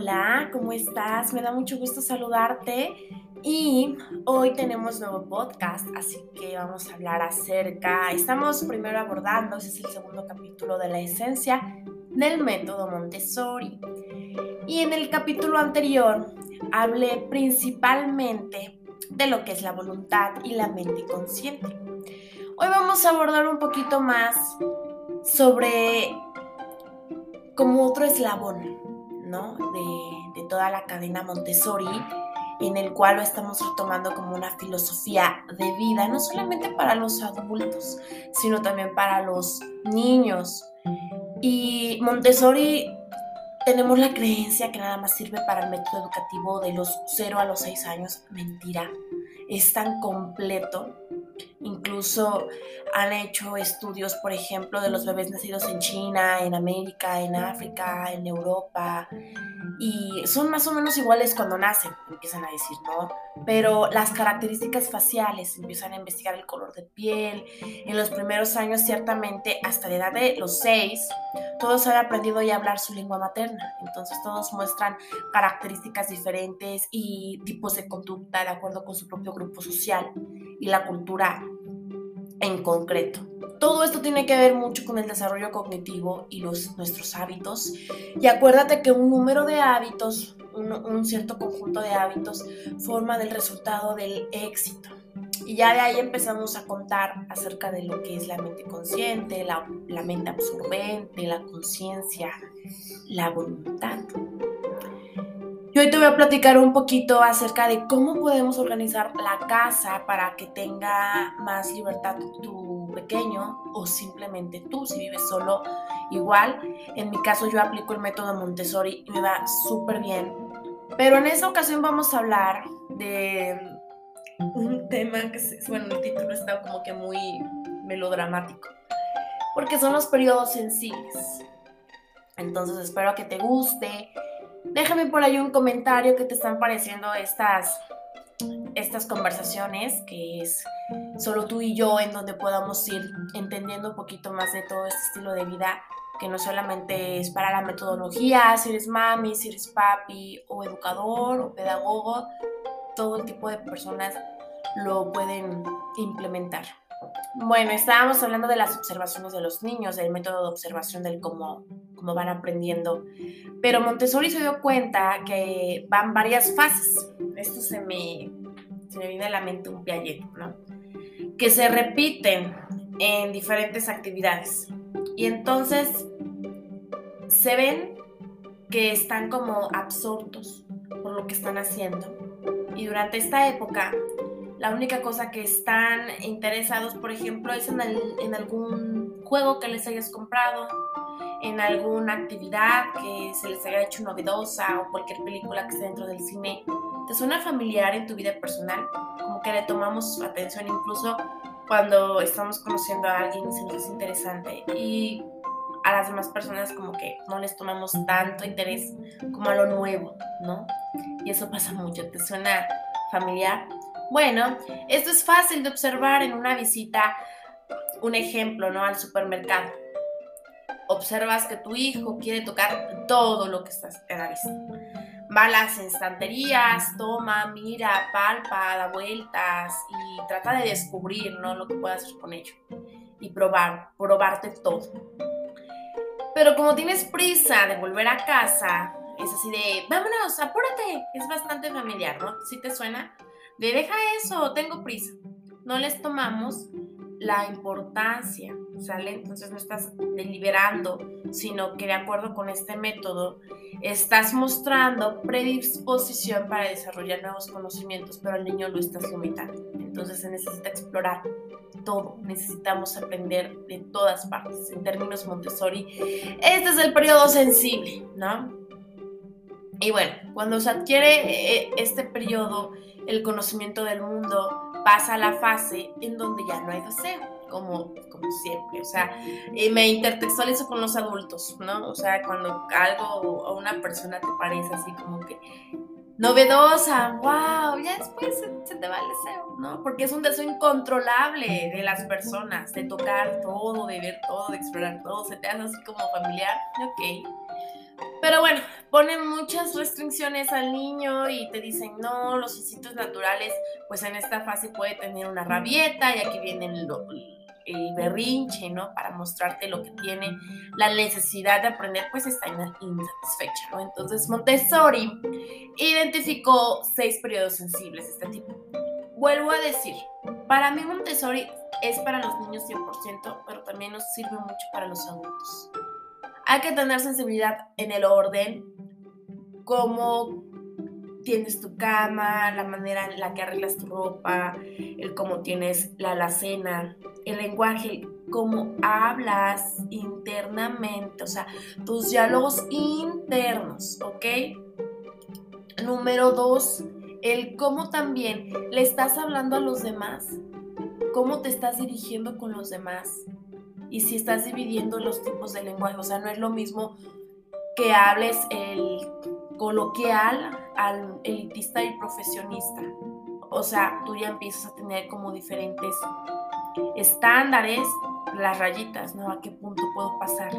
Hola, ¿cómo estás? Me da mucho gusto saludarte y hoy tenemos nuevo podcast, así que vamos a hablar acerca, estamos primero abordando, ese es el segundo capítulo de la esencia del método Montessori. Y en el capítulo anterior hablé principalmente de lo que es la voluntad y la mente consciente. Hoy vamos a abordar un poquito más sobre como otro eslabón de, toda la cadena Montessori, en el cual lo estamos retomando como una filosofía de vida, no solamente para los adultos, sino también para los niños. Y Montessori tenemos la creencia que nada más sirve para el método educativo de los 0 a los 6 años. Mentira, es tan completo Incluso han hecho estudios, por ejemplo, de los bebés nacidos en China, en América, en África, en Europa. Y son más o menos iguales cuando nacen, empiezan a decir, ¿no? Pero las características faciales, empiezan a investigar el color de piel. En los primeros años, ciertamente, hasta la edad de los seis, todos han aprendido ya a hablar su lengua materna. Entonces, todos muestran características diferentes y tipos de conducta de acuerdo con su propio grupo social y la cultura en concreto. Todo esto tiene que ver mucho con el desarrollo cognitivo y los, nuestros hábitos. Y acuérdate que un número de hábitos, un, cierto conjunto de hábitos, forman el resultado del éxito. Y ya de ahí empezamos a contar acerca de lo que es la mente consciente, la mente absorbente, la conciencia, la voluntad. Hoy te voy a platicar un poquito acerca de cómo podemos organizar la casa para que tenga más libertad tu pequeño o simplemente tú si vives solo igual. En mi caso yo aplico el método Montessori y me va súper bien. Pero en esta ocasión vamos a hablar de un tema que, bueno, el título está como que muy melodramático. Porque son los periodos sensibles. Entonces espero que te guste Déjame por ahí un comentario que te están pareciendo estas, estas conversaciones, que es solo tú y yo, en donde podamos ir entendiendo un poquito más de todo este estilo de vida, que no solamente es para la metodología, si eres mami, si eres papi, o educador, o pedagogo, todo el tipo de personas lo pueden implementar. Bueno, estábamos hablando de las observaciones de los niños, del método de observación, del cómo, cómo van aprendiendo. Pero Montessori se dio cuenta que van varias fases. Esto se me, se me viene a la mente un piaget, ¿no? Que se repiten en diferentes actividades. Y entonces se ven que están como absortos por lo que están haciendo. Y durante esta época la única cosa que están interesados, por ejemplo, es en, en, algún juego que les hayas comprado, en alguna actividad que se les haya hecho novedosa o cualquier película que esté dentro del cine. ¿Te suena familiar en tu vida personal? Como que le tomamos atención incluso cuando estamos conociendo a alguien y se nos es interesante. Y a las demás personas como que no les tomamos tanto interés como a lo nuevo, ¿no? Y eso pasa mucho. ¿Te suena familiar? Bueno, esto es fácil de observar en una visita, un ejemplo, ¿no? Al supermercado. Observas que tu hijo quiere tocar todo lo que está a la vista. Va a las estanterías, toma, mira, palpa, da vueltas y trata de descubrir, ¿no? Lo que puede hacer con ello. Y probar, probarte todo. Pero como tienes prisa de volver a casa, es así de, vámonos, apúrate. Es bastante familiar, ¿no? ¿Sí te suena? De deja eso, tengo prisa. No les tomamos la importancia, ¿sale? Entonces no estás deliberando, sino que de acuerdo con este método estás mostrando predisposición para desarrollar nuevos conocimientos, pero al niño lo estás limitando. Entonces se necesita explorar todo, necesitamos aprender de todas partes. En términos Montessori, este es el periodo sensible, ¿no? Y bueno, cuando se adquiere eh, este periodo, el conocimiento del mundo pasa a la fase en donde ya no hay deseo, como, como siempre. O sea, me intertextualizo con los adultos, ¿no? O sea, cuando algo o una persona te parece así como que novedosa, wow, ya después se, te va el deseo, ¿no? Porque es un deseo incontrolable de las personas, de tocar todo, de ver todo, de explorar todo, se te hace así como familiar, ok. Pero bueno, ponen muchas restricciones al niño y te dicen, no, los instintos naturales, pues en esta fase puede tener una rabieta y aquí viene el, el berrinche, ¿no? Para mostrarte lo que tiene, la necesidad de aprender, pues está insatisfecha, ¿no? Entonces Montessori identificó seis periodos sensibles de este tipo. Vuelvo a decir, para mí Montessori es para los niños 100%, pero también nos sirve mucho para los adultos. Hay que tener sensibilidad en el orden, cómo tienes tu cama, la manera en la que arreglas tu ropa, el cómo tienes la alacena, el lenguaje, cómo hablas internamente, o sea, tus diálogos internos, ¿ok? Número dos, el cómo también le estás hablando a los demás, cómo te estás dirigiendo con los demás y si estás dividiendo los tipos de lenguaje, o sea, no es lo mismo que hables el coloquial al elitista y profesionista. O sea, tú ya empiezas a tener como diferentes estándares, las rayitas, ¿no? ¿A qué punto puedo pasar?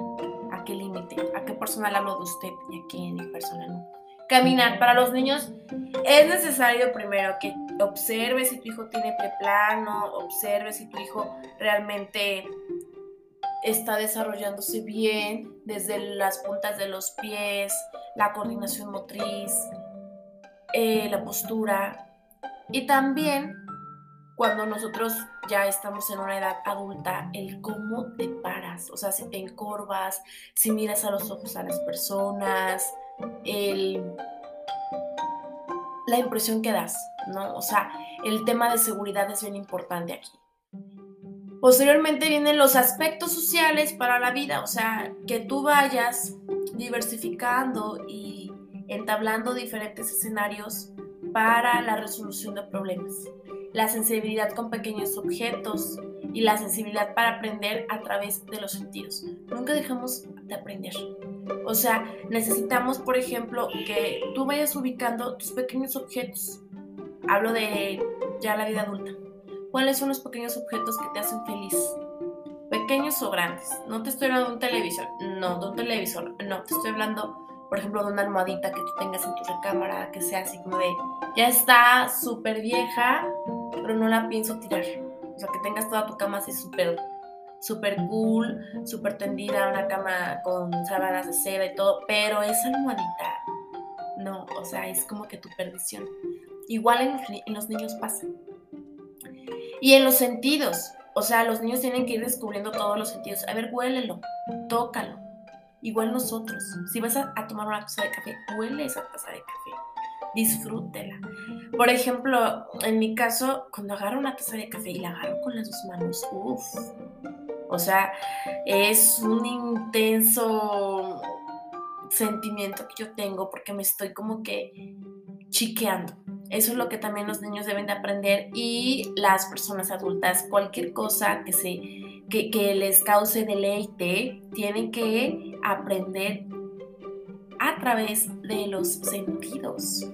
¿A qué límite? ¿A qué persona le hablo de usted y a qué persona no? Caminar. Para los niños es necesario primero que observe si tu hijo tiene preplano, observe si tu hijo realmente está desarrollándose bien desde las puntas de los pies, la coordinación motriz, eh, la postura y también cuando nosotros ya estamos en una edad adulta, el cómo te paras, o sea, si te encorvas, si miras a los ojos a las personas, la impresión que das, ¿no? O sea, el tema de seguridad es bien importante aquí. Posteriormente vienen los aspectos sociales para la vida, o sea, que tú vayas diversificando y entablando diferentes escenarios para la resolución de problemas. La sensibilidad con pequeños objetos y la sensibilidad para aprender a través de los sentidos. Nunca dejamos de aprender. O sea, necesitamos, por ejemplo, que tú vayas ubicando tus pequeños objetos. Hablo de ya la vida adulta ¿Cuáles son los pequeños objetos que te hacen feliz? Pequeños o grandes. No te estoy hablando de un televisor, no, de un televisor, no, te estoy hablando, por ejemplo, de una almohadita que tú tengas en tu recámara, que sea así como de, ya está súper vieja, pero no la pienso tirar. O sea, que tengas toda tu cama así súper súper cool, súper tendida, una cama con sábanas de seda y todo, pero esa almohadita, no, o sea, es como que tu perdición. Igual en, en los niños pasa. Y en los sentidos, o sea, los niños tienen que ir descubriendo todos los sentidos. A ver, huélelo, tócalo. Igual nosotros. Si vas a, tomar una taza de café, huele esa taza de café. Disfrútela. Por ejemplo, en mi caso, cuando agarro una taza de café y la agarro con las dos manos, uff. O sea, es un intenso sentimiento que yo tengo porque me estoy como que chiqueando. Eso es lo que también los niños deben de aprender y las personas adultas, cualquier cosa que, se, que, les cause deleite, tienen que aprender a través de los sentidos.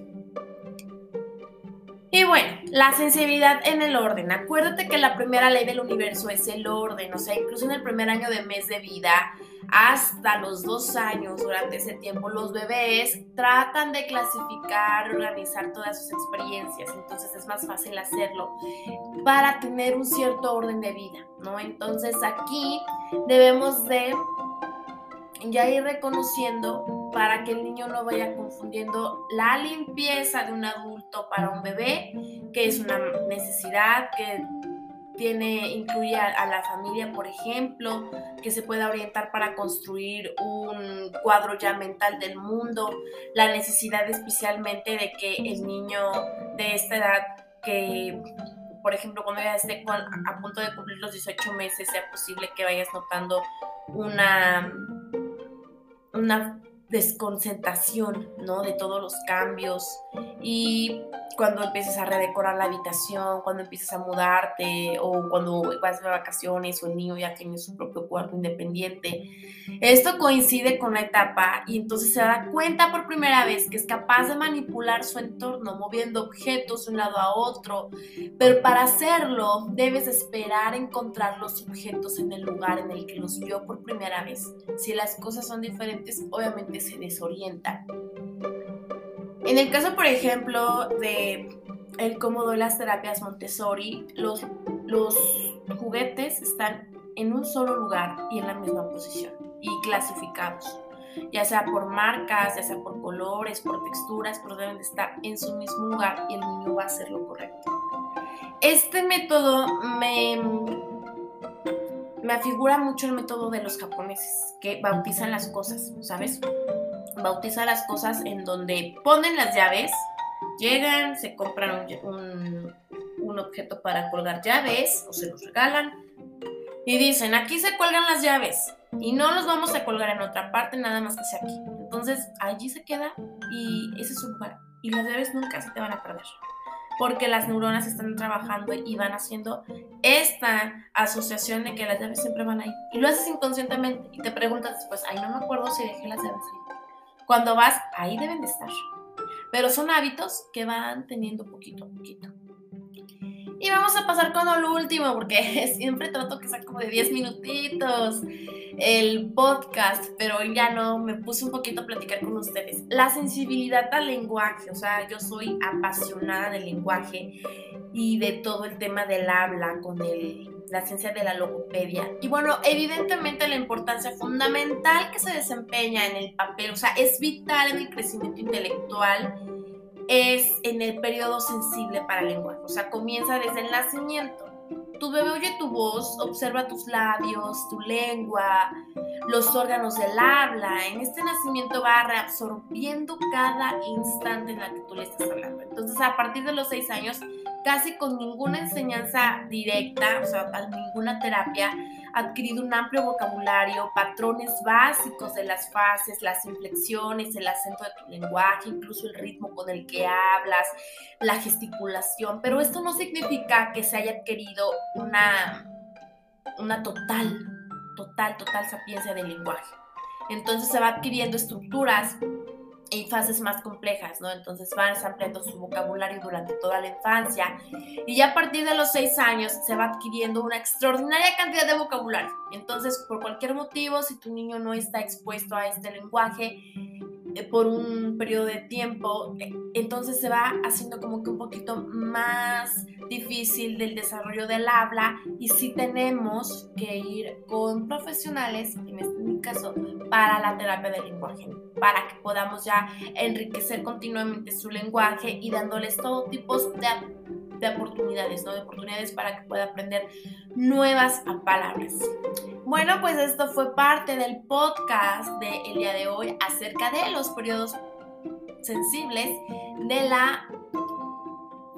Y bueno, la sensibilidad en el orden. Acuérdate que la primera ley del universo es el orden, o sea, incluso en el primer año de mes de vida, hasta los dos años, durante ese tiempo, los bebés tratan de clasificar, organizar todas sus experiencias, entonces es más fácil hacerlo para tener un cierto orden de vida, ¿no? Entonces aquí debemos de ya ir reconociendo para que el niño no vaya confundiendo la limpieza de un adulto para un bebé, que es una necesidad que tiene, incluye a, la familia, por ejemplo, que se pueda orientar para construir un cuadro ya mental del mundo, la necesidad especialmente de que el niño de esta edad, que por ejemplo cuando ya esté a punto de cumplir los 18 meses, sea posible que vayas notando una, una desconcentración, ¿no? De todos los cambios y cuando empiezas a redecorar la habitación, cuando empiezas a mudarte o cuando vas de vacaciones o el niño ya tiene su propio cuarto independiente. Esto coincide con la etapa y entonces se da cuenta por primera vez que es capaz de manipular su entorno moviendo objetos de un lado a otro, pero para hacerlo debes esperar encontrar los objetos en el lugar en el que los vio por primera vez. Si las cosas son diferentes, obviamente se desorientan. En el caso, por ejemplo, de el cómodo de las terapias Montessori, los, los juguetes están en un solo lugar y en la misma posición y clasificados, ya sea por marcas, ya sea por colores, por texturas, pero deben de estar en su mismo lugar y el niño va a hacer lo correcto. Este método me, me afigura mucho el método de los japoneses, que bautizan las cosas, ¿sabes? bautiza las cosas en donde ponen las llaves, llegan, se compran un, objeto para colgar llaves o se los regalan y dicen, aquí se cuelgan las llaves y no los vamos a colgar en otra parte, nada más que sea aquí. Entonces allí se queda y ese es su lugar y las llaves nunca se te van a perder porque las neuronas están trabajando y van haciendo esta asociación de que las llaves siempre van ahí. Y lo haces inconscientemente y te preguntas después, ay, no me acuerdo si dejé las llaves ahí. Cuando vas, ahí deben de estar. Pero son hábitos que van teniendo poquito a poquito. Y vamos a pasar con lo último, porque siempre trato que sea como de 10 minutitos el podcast, pero ya no, me puse un poquito a platicar con ustedes. La sensibilidad al lenguaje, o sea, yo soy apasionada del lenguaje y de todo el tema del habla con el la ciencia de la logopedia. Y bueno, evidentemente la importancia fundamental que se desempeña en el papel, o sea, es vital en el crecimiento intelectual, es en el periodo sensible para el lenguaje, o sea, comienza desde el nacimiento. Tu bebé oye tu voz, observa tus labios, tu lengua, los órganos del habla. En este nacimiento va reabsorbiendo cada instante en la que tú le estás hablando. Entonces, a partir de los seis años, casi con ninguna enseñanza directa, o sea, ninguna terapia, adquirido un amplio vocabulario, patrones básicos de las fases, las inflexiones, el acento de tu lenguaje, incluso el ritmo con el que hablas, la gesticulación, pero esto no significa que se haya adquirido una, una total, total, total sapiencia del lenguaje. Entonces se va adquiriendo estructuras y fases más complejas, ¿no? Entonces van ampliando su vocabulario durante toda la infancia y ya a partir de los seis años se va adquiriendo una extraordinaria cantidad de vocabulario. Entonces, por cualquier motivo, si tu niño no está expuesto a este lenguaje, eh, por un periodo de tiempo, eh, entonces se va haciendo como que un poquito más difícil del desarrollo del habla y sí tenemos que ir con profesionales, en este caso, para la terapia del lenguaje, para que podamos ya enriquecer continuamente su lenguaje y dándoles todo tipo de de oportunidades, ¿no? De oportunidades para que pueda aprender nuevas palabras. Bueno, pues esto fue parte del podcast del día de hoy acerca de los periodos sensibles de la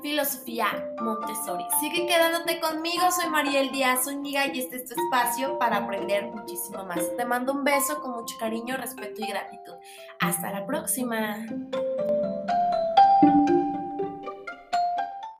filosofía Montessori. Sigue quedándote conmigo, soy Mariel Díaz Zúñiga y este es tu espacio para aprender muchísimo más. Te mando un beso con mucho cariño, respeto y gratitud. Hasta la próxima.